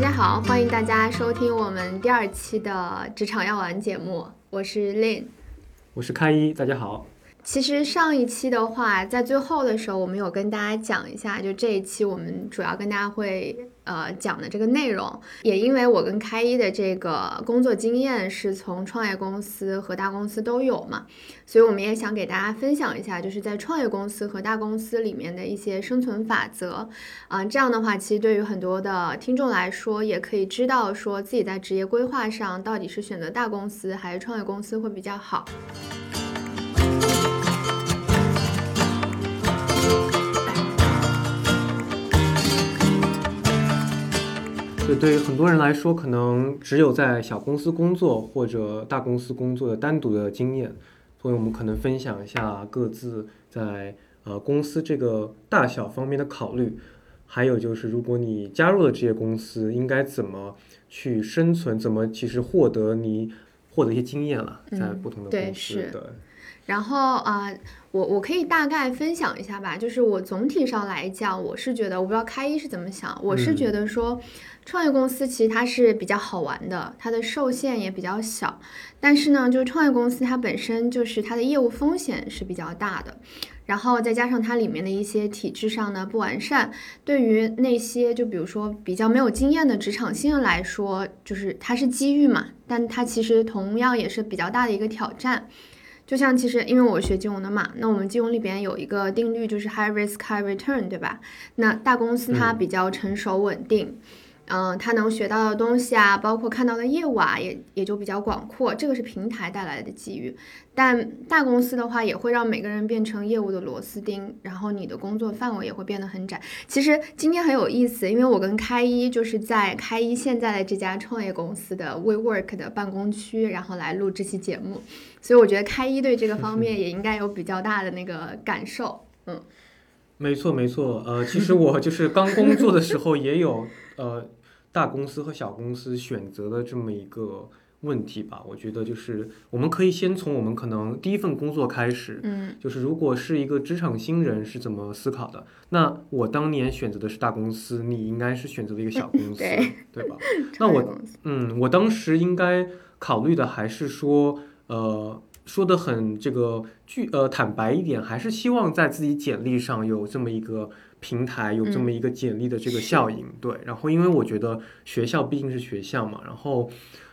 家好，欢迎大家收听我们第二期的职场药丸节目，我是 Lin，我是开一，大家好。其实上一期的话，在最后的时候，我们有跟大家讲一下，就这一期我们主要跟大家会呃讲的这个内容，也因为我跟开一的这个工作经验是从创业公司和大公司都有嘛，所以我们也想给大家分享一下，就是在创业公司和大公司里面的一些生存法则啊，这样的话，其实对于很多的听众来说，也可以知道说自己在职业规划上到底是选择大公司还是创业公司会比较好。对对，很多人来说，可能只有在小公司工作或者大公司工作的单独的经验，所以我们可能分享一下各自在呃公司这个大小方面的考虑，还有就是如果你加入了这些公司，应该怎么去生存，怎么其实获得你获得一些经验了，在不同的公司的。然后啊，我我可以大概分享一下吧，就是我总体上来讲，我是觉得，我不知道开一是怎么想，我是觉得说，创业公司其实它是比较好玩的，它的受限也比较小，但是呢，就是创业公司它本身就是它的业务风险是比较大的，然后再加上它里面的一些体制上呢不完善，对于那些就比如说比较没有经验的职场新人来说，就是它是机遇嘛，但它其实同样也是比较大的一个挑战。就像其实，因为我学金融的嘛，那我们金融里边有一个定律，就是 high risk high return，对吧？那大公司它比较成熟稳定。嗯，嗯他能学到的东西啊，包括看到的业务啊，也也就比较广阔。这个是平台带来的机遇，但大公司的话也会让每个人变成业务的螺丝钉，然后你的工作范围也会变得很窄。其实今天很有意思，因为我跟开一就是在开一现在的这家创业公司的 WeWork 的办公区，然后来录这期节目，所以我觉得开一对这个方面也应该有比较大的那个感受。嗯，没错没错，呃，其实我就是刚工作的时候也有呃。大公司和小公司选择的这么一个问题吧，我觉得就是我们可以先从我们可能第一份工作开始，嗯，就是如果是一个职场新人是怎么思考的？那我当年选择的是大公司，你应该是选择了一个小公司，对吧？那我，嗯，我当时应该考虑的还是说，呃，说的很这个具，呃，坦白一点，还是希望在自己简历上有这么一个。平台有这么一个简历的这个效应，对。然后，因为我觉得学校毕竟是学校嘛，然后，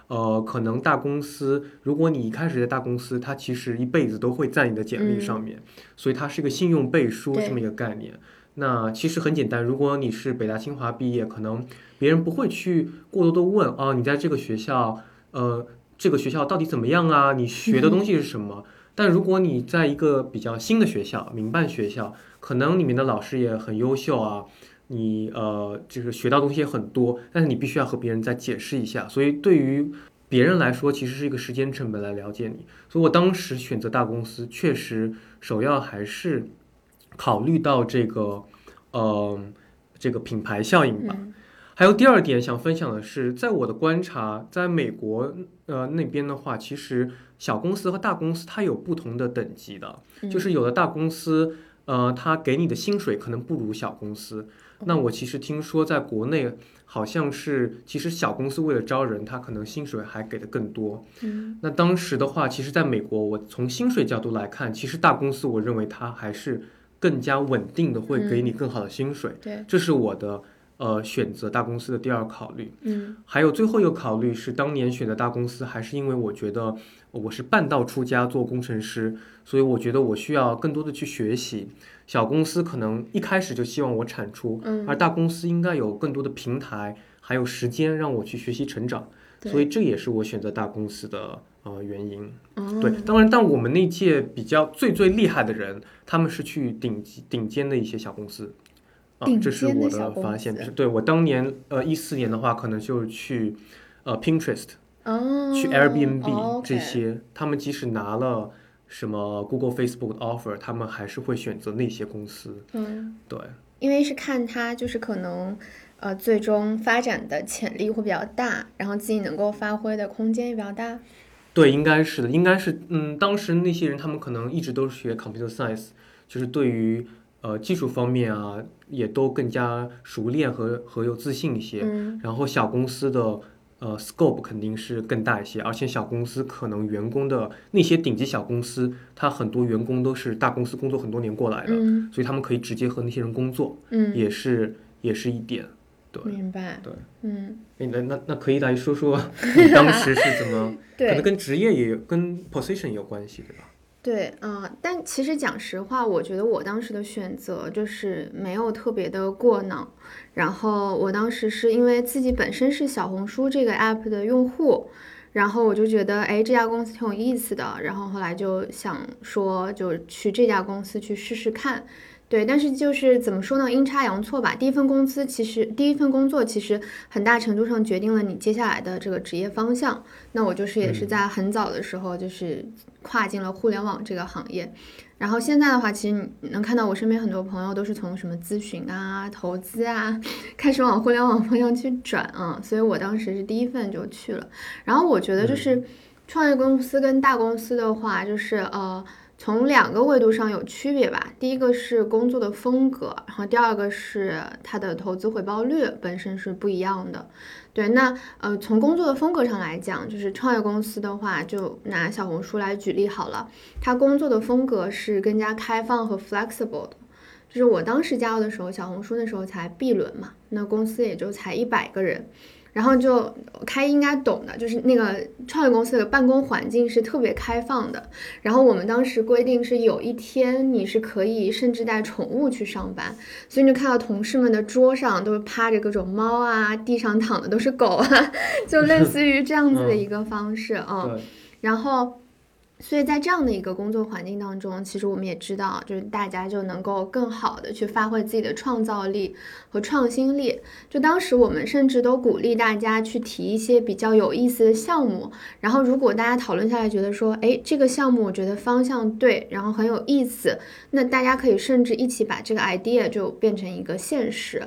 呃，可能大公司，如果你一开始在大公司，它其实一辈子都会在你的简历上面，所以它是一个信用背书这么一个概念。那其实很简单，如果你是北大清华毕业，可能别人不会去过多的问啊，你在这个学校，呃，这个学校到底怎么样啊？你学的东西是什么？但如果你在一个比较新的学校，民办学校，可能里面的老师也很优秀啊，你呃就是学到东西也很多，但是你必须要和别人再解释一下，所以对于别人来说，其实是一个时间成本来了解你。所以我当时选择大公司，确实首要还是考虑到这个呃这个品牌效应吧。还有第二点想分享的是，在我的观察，在美国呃那边的话，其实小公司和大公司它有不同的等级的，就是有的大公司呃他给你的薪水可能不如小公司。那我其实听说在国内好像是，其实小公司为了招人，他可能薪水还给的更多。嗯，那当时的话，其实在美国，我从薪水角度来看，其实大公司我认为它还是更加稳定的，会给你更好的薪水。对，这是我的。呃，选择大公司的第二考虑，嗯，还有最后一个考虑是，当年选择大公司，还是因为我觉得我是半道出家做工程师，所以我觉得我需要更多的去学习。小公司可能一开始就希望我产出，嗯，而大公司应该有更多的平台，还有时间让我去学习成长，所以这也是我选择大公司的呃原因。对，当然，但我们那届比较最最厉害的人，他们是去顶级顶尖的一些小公司。啊，这是我的发现。对我当年，呃，一四年的话，可能就是去，呃，Pinterest，哦，去 Airbnb 这些，他们即使拿了什么 Google、Facebook 的 offer，他们还是会选择那些公司。嗯，对，因为是看他就是可能，呃，最终发展的潜力会比较大，然后自己能够发挥的空间也比较大。对，应该是的，应该是，嗯，当时那些人他们可能一直都是学 computer science，就是对于。呃技术方面啊，也都更加熟练和和有自信一些。嗯然后小公司的呃 scope 肯定是更大一些，而且小公司可能员工的那些顶级小公司，它很多员工都是大公司工作很多年过来的，嗯所以他们可以直接和那些人工作，嗯，也是也是一点。对明白。对，嗯，诶那那那可以来说说 你当时是怎么，可能跟职业也有跟 position 有关系，对吧？对，嗯、但其实讲实话，我觉得我当时的选择就是没有特别的过脑。然后我当时是因为自己本身是小红书这个 app 的用户，然后我就觉得，哎，这家公司挺有意思的，然后后来就想说，就去这家公司去试试看。对，但是就是怎么说呢，阴差阳错吧。第一份工资其实，第一份工作其实很大程度上决定了你接下来的这个职业方向。那我就是也是在很早的时候就是跨进了互联网这个行业。然后现在的话，其实你能看到我身边很多朋友都是从什么咨询啊、投资啊，开始往互联网方向去转啊。所以我当时是第一份就去了。然后我觉得就是创业公司跟大公司的话，就是呃。从两个维度上有区别吧，第一个是工作的风格，然后第二个是它的投资回报率本身是不一样的。对，那呃，从工作的风格上来讲，就是创业公司的话，就拿小红书来举例好了，它工作的风格是更加开放和 flexible 的。就是我当时加入的时候，小红书那时候才 B 轮嘛，那公司也就才一百个人。然后就开应该懂的，就是那个创业公司的办公环境是特别开放的。然后我们当时规定是有一天你是可以甚至带宠物去上班，所以你就看到同事们的桌上都是趴着各种猫啊，地上躺的都是狗啊，就类似于这样子的一个方式啊。对，然后。所以在这样的一个工作环境当中，其实我们也知道，就是大家就能够更好的去发挥自己的创造力和创新力。就当时我们甚至都鼓励大家去提一些比较有意思的项目，然后如果大家讨论下来觉得说，哎，这个项目我觉得方向对，然后很有意思，那大家可以甚至一起把这个 idea 就变成一个现实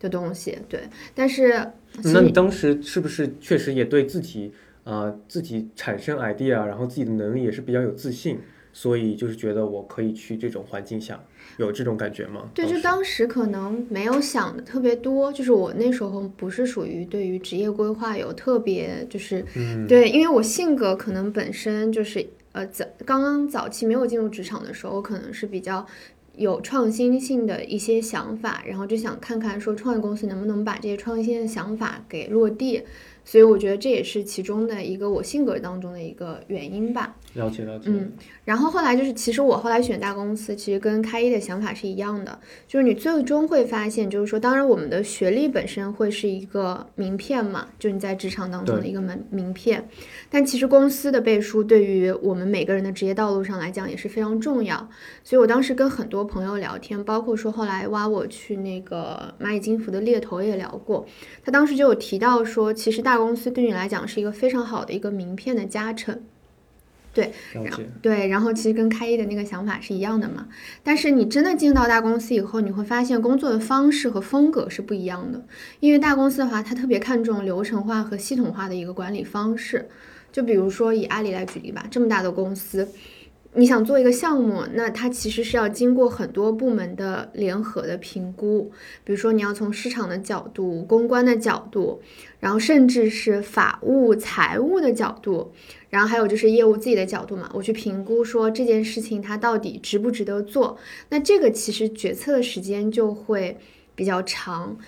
的东西。对，但是那你当时是不是确实也对自己呃自己产生 idea，然后自己的能力也是比较有自信，所以就是觉得我可以去这种环境下，有这种感觉吗？对，就当时可能没有想的特别多，就是我那时候不是属于对于职业规划有特别就是，嗯对，因为我性格可能本身就是呃早刚刚早期没有进入职场的时候，我可能是比较有创新性的一些想法，然后就想看看说创业公司能不能把这些创新的想法给落地，所以我觉得这也是其中的一个我性格当中的一个原因吧。了解了解，嗯，然后后来就是，其实我后来选大公司，其实跟开一的想法是一样的，就是你最终会发现，就是说，当然我们的学历本身会是一个名片嘛，就你在职场当中的一个门名片，但其实公司的背书对于我们每个人的职业道路上来讲也是非常重要。所以我当时跟很多朋友聊天，包括说后来挖我去那个蚂蚁金服的猎头也聊过，他当时就有提到说，其实大公司对你来讲是一个非常好的一个名片的加成。对然后，对，然后其实跟开一的那个想法是一样的嘛。但是你真的进到大公司以后，你会发现工作的方式和风格是不一样的。因为大公司的话，它特别看重流程化和系统化的一个管理方式。就比如说以阿里来举例吧，这么大的公司，你想做一个项目，那它其实是要经过很多部门的联合的评估。比如说你要从市场的角度、公关的角度，然后甚至是法务、财务的角度。然后还有就是业务自己的角度嘛，我去评估说这件事情它到底值不值得做。那这个其实决策的时间就会比较长，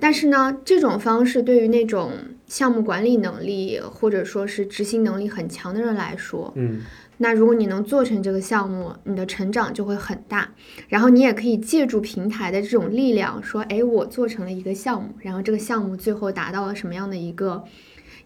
但是呢，这种方式对于那种项目管理能力或者说是执行能力很强的人来说，嗯，那如果你能做成这个项目，你的成长就会很大。然后你也可以借助平台的这种力量，说，哎，我做成了一个项目，然后这个项目最后达到了什么样的一个。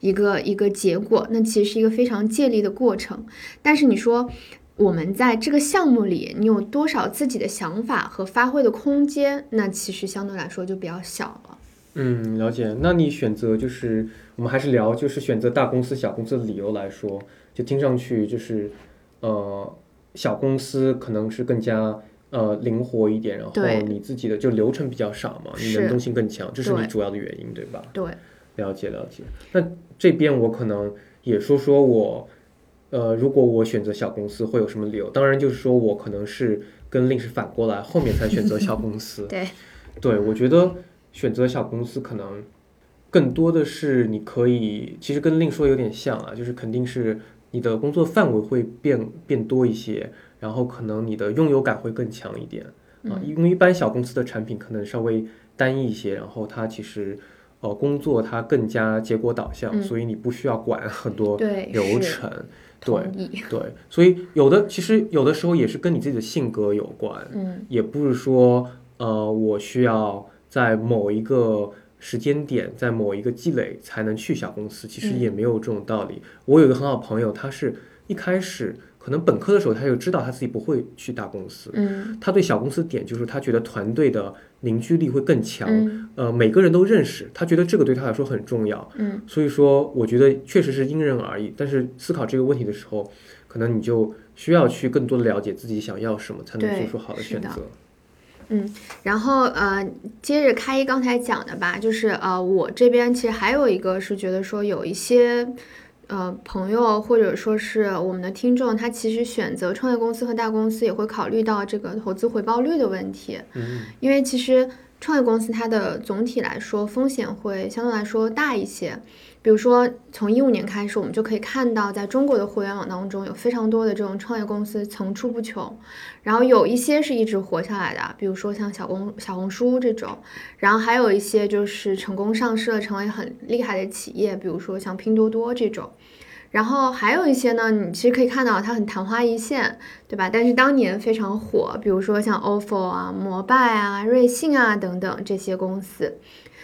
一个一个结果，那其实是一个非常借力的过程。但是你说我们在这个项目里，你有多少自己的想法和发挥的空间？那其实相对来说就比较小了。嗯，了解。那你选择就是我们还是聊就是选择大公司、小公司的理由来说，就听上去就是呃小公司可能是更加呃灵活一点，然后你自己的就流程比较少嘛，你是能动性更强，这是你主要的原因，对吧？对，了解了解。那这边我可能也说说我，呃，如果我选择小公司会有什么理由？当然就是说我可能是跟令是反过来，后面才选择小公司。对，对我觉得选择小公司可能更多的是你可以，其实跟令说有点像啊，就是肯定是你的工作范围会变变多一些，然后可能你的拥有感会更强一点。啊，因为一般小公司的产品可能稍微单一一些，然后它其实。呃，工作它更加结果导向，所以你不需要管很多流程，对对，所以有的其实有的时候也是跟你自己的性格有关，嗯，也不是说呃我需要在某一个时间点，在某一个积累才能去小公司，其实也没有这种道理。我有一个很好朋友，他是一开始。可能本科的时候，他就知道他自己不会去大公司。嗯，他对小公司点就是他觉得团队的凝聚力会更强，呃，每个人都认识，他觉得这个对他来说很重要。嗯，所以说，我觉得确实是因人而异。但是思考这个问题的时候，可能你就需要去更多的了解自己想要什么，才能做出好的选择。嗯，然后呃，接着开一刚才讲的吧，就是呃，我这边其实还有一个是觉得说有一些。呃，朋友或者说是我们的听众，他其实选择创业公司和大公司，也会考虑到这个投资回报率的问题。嗯，因为其实创业公司它的总体来说风险会相对来说大一些。比如说，从一五年开始，我们就可以看到，在中国的互联网当中，有非常多的这种创业公司层出不穷。然后有一些是一直活下来的，比如说像小公小红书这种。然后还有一些就是成功上市了，成为很厉害的企业，比如说像拼多多这种。然后还有一些呢，你其实可以看到它很昙花一现，对吧？但是当年非常火，比如说像 ofo 啊、摩拜啊、瑞幸啊等等这些公司。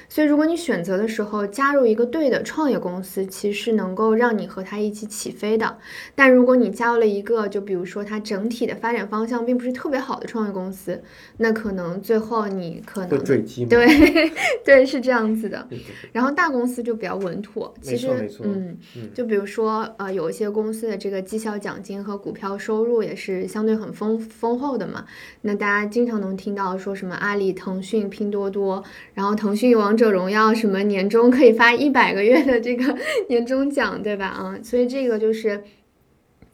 所以，如果你选择的时候加入一个对的创业公司，其实能够让你和它一起起飞的。但如果你加入了一个，就比如说它整体的发展方向并不是特别好的创业公司，那可能最后你可能坠机。对 对，是这样子的。然后大公司就比较稳妥。其实，嗯，就比如说呃，有一些公司的这个绩效奖金和股票收入也是相对很丰丰厚的嘛。那大家经常能听到说什么阿里、腾讯、拼多多，然后腾讯王。者荣耀什么年终可以发一百个月的这个 年终奖，对吧？啊，所以这个就是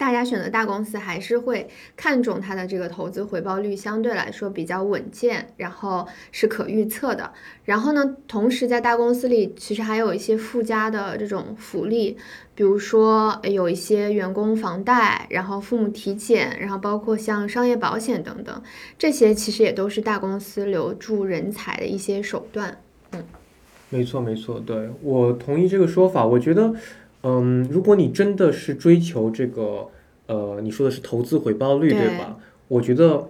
大家选择大公司还是会看重它的这个投资回报率相对来说比较稳健，然后是可预测的。然后呢，同时在大公司里其实还有一些附加的这种福利。比如说有一些员工房贷，然后父母体检，然后包括像商业保险等等，这些其实也都是大公司留住人才的一些手段。嗯，没错没错，对我同意这个说法。我觉得，嗯，如果你真的是追求这个，呃，你说的是投资回报率，对吧？我觉得，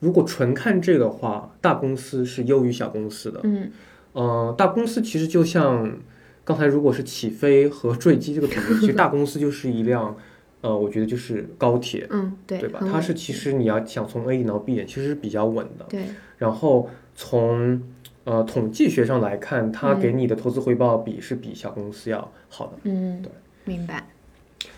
如果纯看这个的话，大公司是优于小公司的。嗯，呃，大公司其实就像刚才如果是起飞和坠机这个比喻，其实大公司就是一辆，呃，我觉得就是高铁。嗯，对，对吧？它是其实你要想从 A 点到 B 点，其实是比较稳的。对，然后从呃，统计学上来看，它给你的投资回报比是比小公司要好的。嗯，对，明白。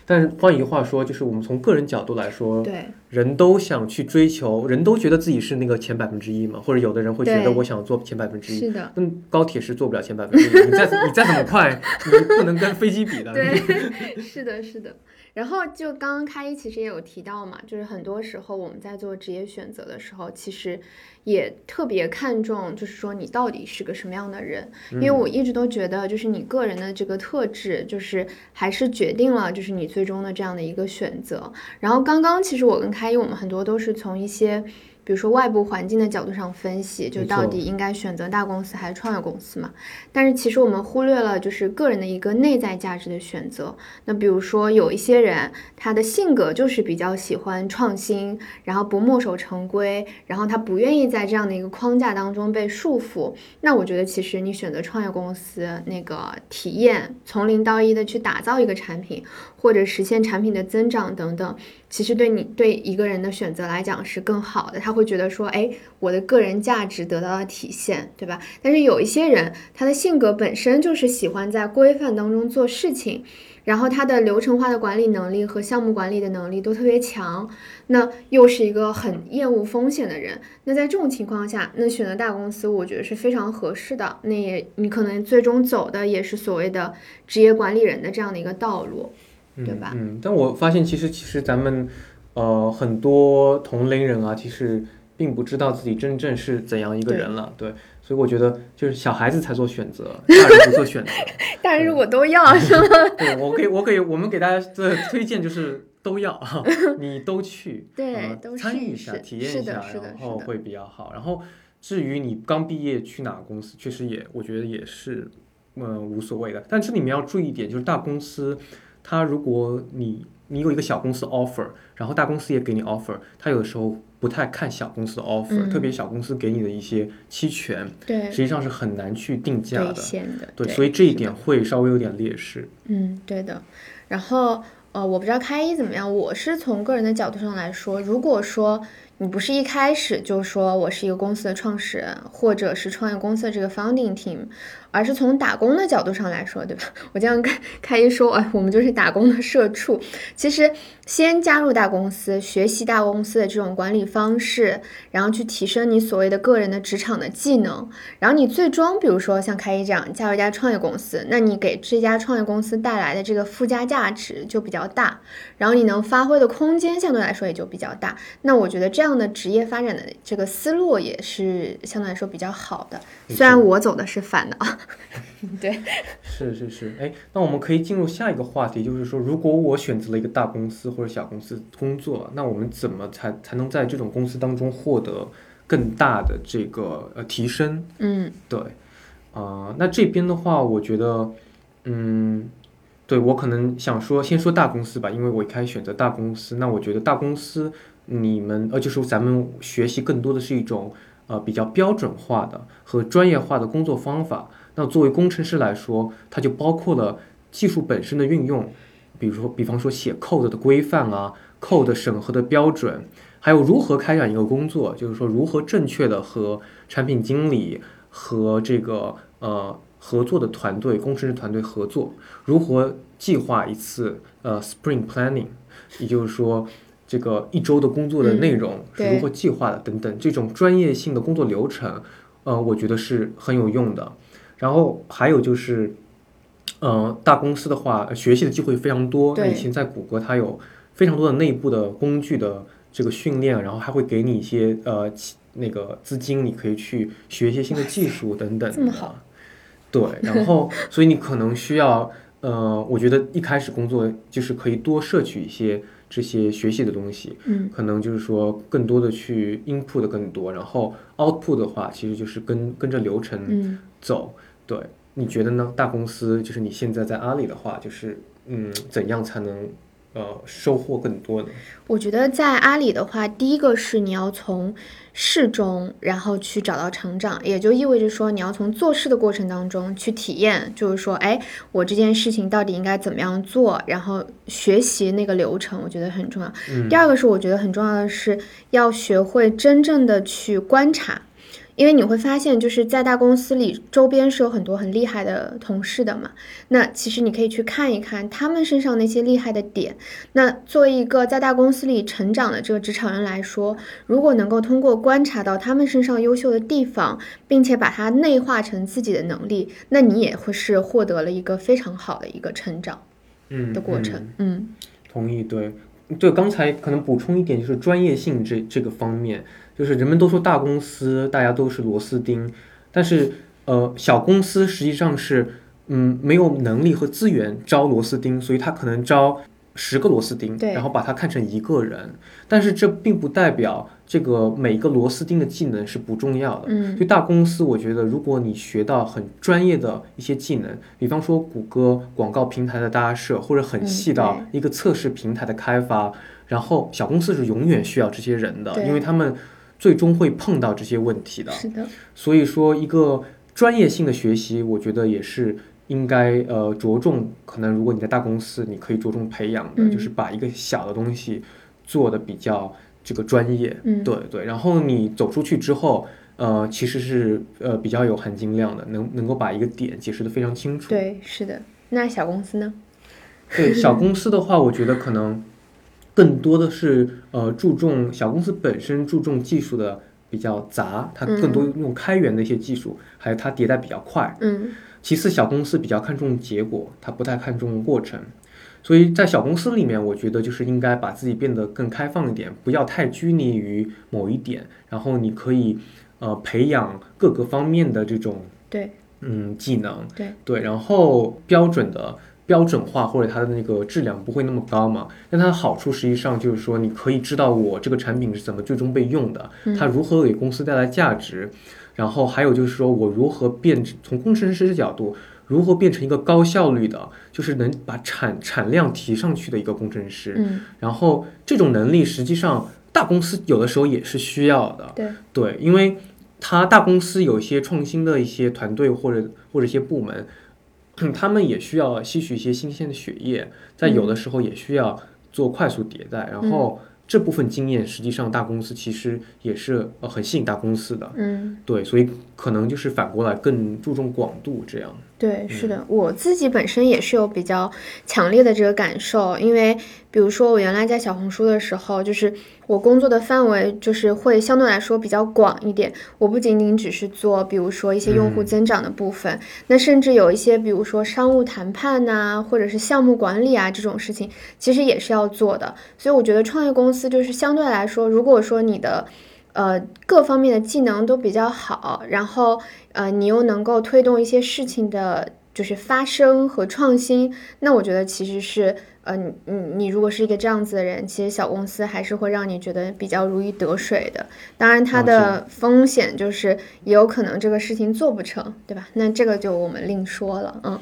但是换一句话说，就是我们从个人角度来说，对，人都想去追求，人都觉得自己是那个前百分之一嘛，或者有的人会觉得我想做前百分之一。是的。那高铁是做不了前百分之一，你再你再怎么快，你不能跟飞机比的。对，是的，是的。然后就刚刚开一其实也有提到嘛，就是很多时候我们在做职业选择的时候，其实。也特别看重，就是说你到底是个什么样的人，因为我一直都觉得，就是你个人的这个特质，就是还是决定了，就是你最终的这样的一个选择。然后刚刚其实我跟开一，我们很多都是从一些。比如说外部环境的角度上分析，就到底应该选择大公司还是创业公司嘛？但是其实我们忽略了就是个人的一个内在价值的选择。那比如说有一些人，他的性格就是比较喜欢创新，然后不墨守成规，然后他不愿意在这样的一个框架当中被束缚。那我觉得其实你选择创业公司，那个体验从零到一的去打造一个产品，或者实现产品的增长等等。其实对你对一个人的选择来讲是更好的，他会觉得说，哎，我的个人价值得到了体现，对吧？但是有一些人，他的性格本身就是喜欢在规范当中做事情，然后他的流程化的管理能力和项目管理的能力都特别强，那又是一个很厌恶风险的人。那在这种情况下，那选择大公司，我觉得是非常合适的。那也你可能最终走的也是所谓的职业管理人的这样的一个道路。对吧？嗯，但我发现其实其实咱们，呃，很多同龄人啊，其实并不知道自己真正是怎样一个人了，对。所以我觉得，就是小孩子才做选择，大人不做选择。大人如果都要 是吗？对，我给我给我们给大家的推荐就是都要，你都去，对，参与一下，体验一下，然后会比较好。然后至于你刚毕业去哪个公司，确实也我觉得也是，嗯，无所谓的。但这里面要注意一点，就是大公司，它如果你你有一个小公司 offer，然后大公司也给你 offer，他有的时候。不太看小公司的 offer，特别小公司给你的一些期权，对，实际上是很难去定价的，对，所以这一点会稍微有点劣势。嗯，对的。然后，呃，我不知道开一怎么样，我是从个人的角度上来说，如果说。你不是一开始就说我是一个公司的创始人，或者是创业公司的这个 founding team，而是从打工的角度上来说，对吧？我这样开开一说，哎，我们就是打工的社畜。其实先加入大公司，学习大公司的这种管理方式，然后去提升你所谓的个人的职场的技能，然后你最终，比如说像开一这样加入一家创业公司，那你给这家创业公司带来的这个附加价值就比较大，然后你能发挥的空间相对来说也就比较大。那我觉得这样。这样的职业发展的这个思路也是相对来说比较好的，虽然我走的是反的啊。对，是是是，哎，那我们可以进入下一个话题，就是说，如果我选择了一个大公司或者小公司工作，那我们怎么才才能在这种公司当中获得更大的这个呃提升？嗯，对，啊，那这边的话，我觉得，嗯，对我可能想说，先说大公司吧，因为我一开始选择大公司，那我觉得大公司。你们呃，就是咱们学习更多的是一种呃比较标准化的和专业化的工作方法。那作为工程师来说，它就包括了技术本身的运用，比如说，比方说写 code 的规范啊，code 审核的标准，还有如何开展一个工作，就是说如何正确的和产品经理和这个呃合作的团队、工程师团队合作，如何计划一次呃 sprint planning，也就是说。这个一周的工作的内容是如何计划的等等，这种专业性的工作流程，呃，我觉得是很有用的。然后还有就是，呃，大公司的话，学习的机会非常多。以前在谷歌，它有非常多的内部的工具的这个训练，然后还会给你一些呃那个资金，你可以去学一些新的技术等等。这么好。对，然后所以你可能需要，呃，我觉得一开始工作就是可以多摄取一些。这些学习的东西，嗯，可能就是说更多的去 input 的更多，然后 output 的话，其实就是跟跟着流程走。对，你觉得呢？大公司就是你现在在阿里的话，就是嗯，怎样才能？呃，收获更多的。我觉得在阿里的话，第一个是你要从事中，然后去找到成长，也就意味着说你要从做事的过程当中去体验，就是说，哎，我这件事情到底应该怎么样做，然后学习那个流程，我觉得很重要。第二个是我觉得很重要的是要学会真正的去观察。因为你会发现，就是在大公司里，周边是有很多很厉害的同事的嘛。那其实你可以去看一看他们身上那些厉害的点。那作为一个在大公司里成长的这个职场人来说，如果能够通过观察到他们身上优秀的地方，并且把它内化成自己的能力，那你也会是获得了一个非常好的一个成长，嗯的过程。嗯，同意。对，对，刚才可能补充一点，就是专业性这这个方面。就是人们都说大公司大家都是螺丝钉，但是呃小公司实际上是嗯没有能力和资源招螺丝钉，所以他可能招十个螺丝钉，然后把它看成一个人。但是这并不代表这个每个螺丝钉的技能是不重要的。嗯，就大公司，我觉得如果你学到很专业的一些技能，比方说谷歌广告平台的搭设，或者很细到一个测试平台的开发，然后小公司是永远需要这些人的，因为他们。最终会碰到这些问题的，是的。所以说，一个专业性的学习，我觉得也是应该呃着重。可能如果你在大公司，你可以着重培养的，就是把一个小的东西做的比较这个专业。嗯，对对。然后你走出去之后，呃，其实是呃比较有含金量的，能能够把一个点解释的非常清楚。对，是的。那小公司呢？对，小公司的话，我觉得可能。更多的是呃注重小公司本身注重技术的比较杂，它更多用开源的一些技术，还有它迭代比较快。嗯。其次，小公司比较看重结果，它不太看重过程。所以在小公司里面，我觉得就是应该把自己变得更开放一点，不要太拘泥于某一点，然后你可以呃培养各个方面的这种对嗯技能对对，然后标准的。标准化或者它的那个质量不会那么高嘛？但它的好处实际上就是说，你可以知道我这个产品是怎么最终被用的，它如何给公司带来价值。然后还有就是说我如何变从工程师的角度，如何变成一个高效率的，就是能把产产量提上去的一个工程师。嗯，然后这种能力实际上大公司有的时候也是需要的。对对，因为它大公司有一些创新的一些团队或者或者一些部门。他们也需要吸取一些新鲜的血液，在有的时候也需要做快速迭代，然后这部分经验实际上大公司其实也是呃很吸引大公司的，嗯，对，所以可能就是反过来更注重广度这样。对，是的，我自己本身也是有比较强烈的这个感受，因为比如说我原来在小红书的时候，就是我工作的范围就是会相对来说比较广一点，我不仅仅只是做，比如说一些用户增长的部分，那甚至有一些比如说商务谈判呐，或者是项目管理啊这种事情，其实也是要做的。所以我觉得创业公司就是相对来说，如果说你的呃，各方面的技能都比较好，然后呃，你又能够推动一些事情的，就是发生和创新。那我觉得其实是，呃，你你你如果是一个这样子的人，其实小公司还是会让你觉得比较如鱼得水的。当然，它的风险就是也有可能这个事情做不成，对吧？那这个就我们另说了，嗯。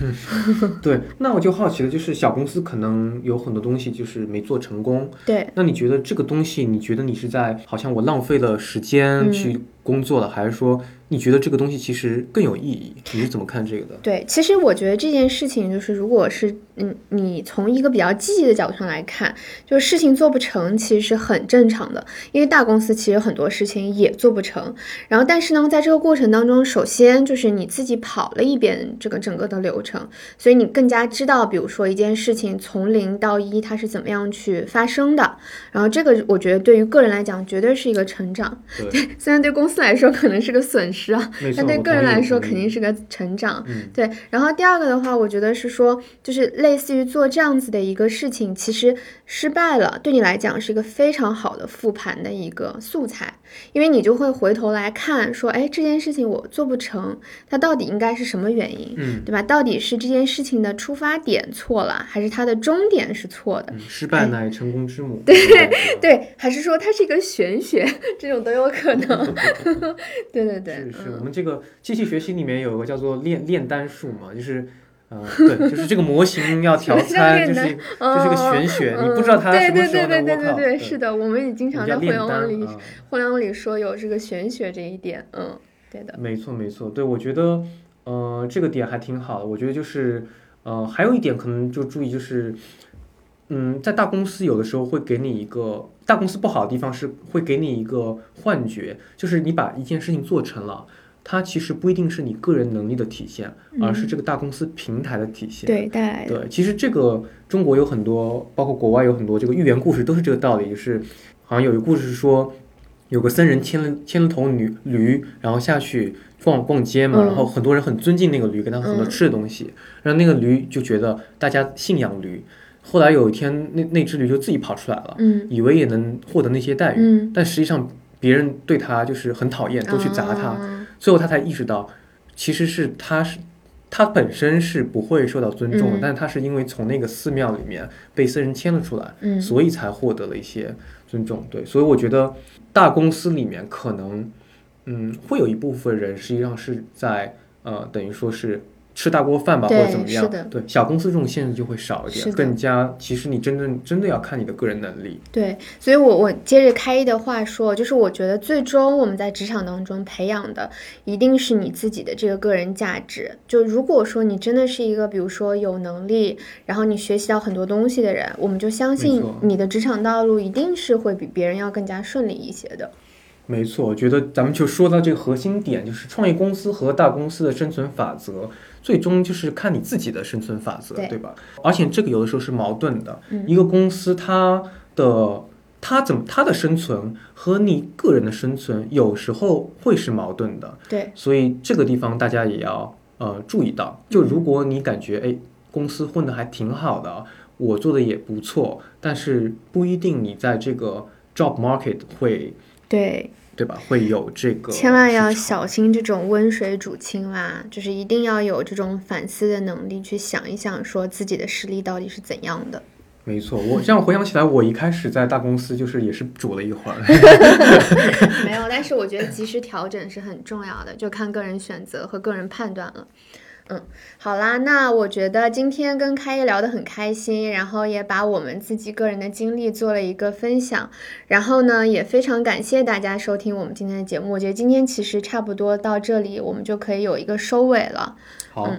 对，那我就好奇了，就是小公司可能有很多东西就是没做成功。对，那你觉得这个东西，你觉得你是在好像我浪费了时间去工作了，还是说？你觉得这个东西其实更有意义？你是怎么看这个的？对，其实我觉得这件事情就是，如果是嗯，你从一个比较积极的角度上来看，就是事情做不成，其实是很正常的。因为大公司其实很多事情也做不成。然后，但是呢，在这个过程当中，首先就是你自己跑了一遍这个整个的流程，所以你更加知道，比如说一件事情从零到一它是怎么样去发生的。然后，这个我觉得对于个人来讲，绝对是一个成长。对，虽然对公司来说可能是个损失。啊，但对个人来说肯定是个成长。对，然后第二个的话，我觉得是说，就是类似于做这样子的一个事情，其实失败了，对你来讲是一个非常好的复盘的一个素材，因为你就会回头来看，说，哎，这件事情我做不成，它到底应该是什么原因？嗯，对吧？到底是这件事情的出发点错了，还是它的终点是错的？失败乃成功之母。对对，还是说它是一个玄学，这种都有可能。对对对。是我们这个机器学习里面有个叫做炼炼丹术嘛，就是，呃，对，就是这个模型 要调参，就是就是个玄学，你不知道它什么时候能对对，是的，我们也经常在互联网里互联网里说有这个玄学这一点，嗯，对的。没错没错，对我觉得，呃，这个点还挺好的。我觉得就是，呃，还有一点可能就注意就是，嗯，在大公司有的时候会给你一个。大公司不好的地方是会给你一个幻觉，就是你把一件事情做成了，它其实不一定是你个人能力的体现，而是这个大公司平台的体现。对，带来的。对，其实这个中国有很多，包括国外有很多这个寓言故事都是这个道理，就是好像有一个故事是说，有个僧人牵了牵了头驴驴，然后下去逛逛街嘛，然后很多人很尊敬那个驴，给他很多吃的东西，然后那个驴就觉得大家信仰驴。后来有一天，那那只驴就自己跑出来了，以为也能获得那些待遇，但实际上别人对他就是很讨厌，都去砸他。最后他才意识到，其实是他是他本身是不会受到尊重的，但是他是因为从那个寺庙里面被僧人牵了出来，所以才获得了一些尊重。对，所以我觉得大公司里面可能，嗯，会有一部分人实际上是在呃，等于说是。吃大锅饭吧，或者怎么样？对，小公司这种限制就会少一点，更加。其实你真正真的要看你的个人能力。对，所以我我接着开一的话说，就是我觉得最终我们在职场当中培养的一定是你自己的这个个人价值。就如果说你真的是一个，比如说有能力，然后你学习到很多东西的人，我们就相信你的职场道路一定是会比别人要更加顺利一些的。没错，我觉得咱们就说到这个核心点，就是创业公司和大公司的生存法则。最终就是看你自己的生存法则，对吧？而且这个有的时候是矛盾的。一个公司它的它怎么它的生存和你个人的生存有时候会是矛盾的。对，所以这个地方大家也要呃注意到。就如果你感觉哎公司混得还挺好的，我做的也不错，但是不一定你在这个 job market 会对对吧？会有这个，千万要小心这种温水煮青蛙，就是一定要有这种反思的能力，去想一想说自己的实力到底是怎样的。没错，我这样回想起来，我一开始在大公司就是也是煮了一会儿。没有，但是我觉得及时调整是很重要的，就看个人选择和个人判断了。嗯，好啦，那我觉得今天跟开业聊得很开心，然后也把我们自己个人的经历做了一个分享，然后呢，也非常感谢大家收听我们今天的节目。我觉得今天其实差不多到这里，我们就可以有一个收尾了。好。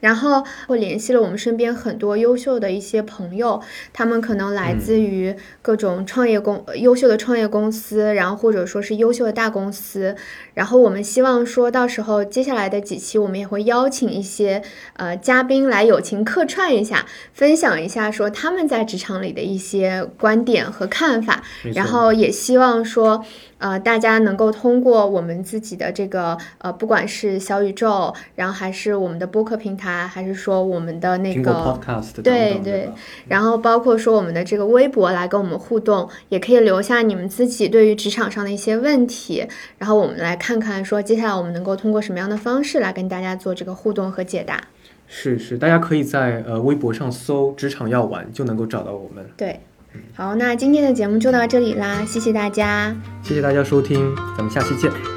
然后我联系了我们身边很多优秀的一些朋友，他们可能来自于各种创业公优秀的创业公司，然后或者说是优秀的大公司。然后我们希望说到时候接下来的几期，我们也会邀请一些呃嘉宾来友情客串一下，分享一下说他们在职场里的一些观点和看法。然后也希望说。呃，大家能够通过我们自己的这个呃，不管是小宇宙，然后还是我们的播客平台，还是说我们的那个对对，然后包括说我们的这个微博来跟我们互动，也可以留下你们自己对于职场上的一些问题，然后我们来看看说接下来我们能够通过什么样的方式来跟大家做这个互动和解答。是是，大家可以在呃微博上搜“职场药丸”就能够找到我们。对。好，那今天的节目就到这里啦，谢谢大家，谢谢大家收听，咱们下期见。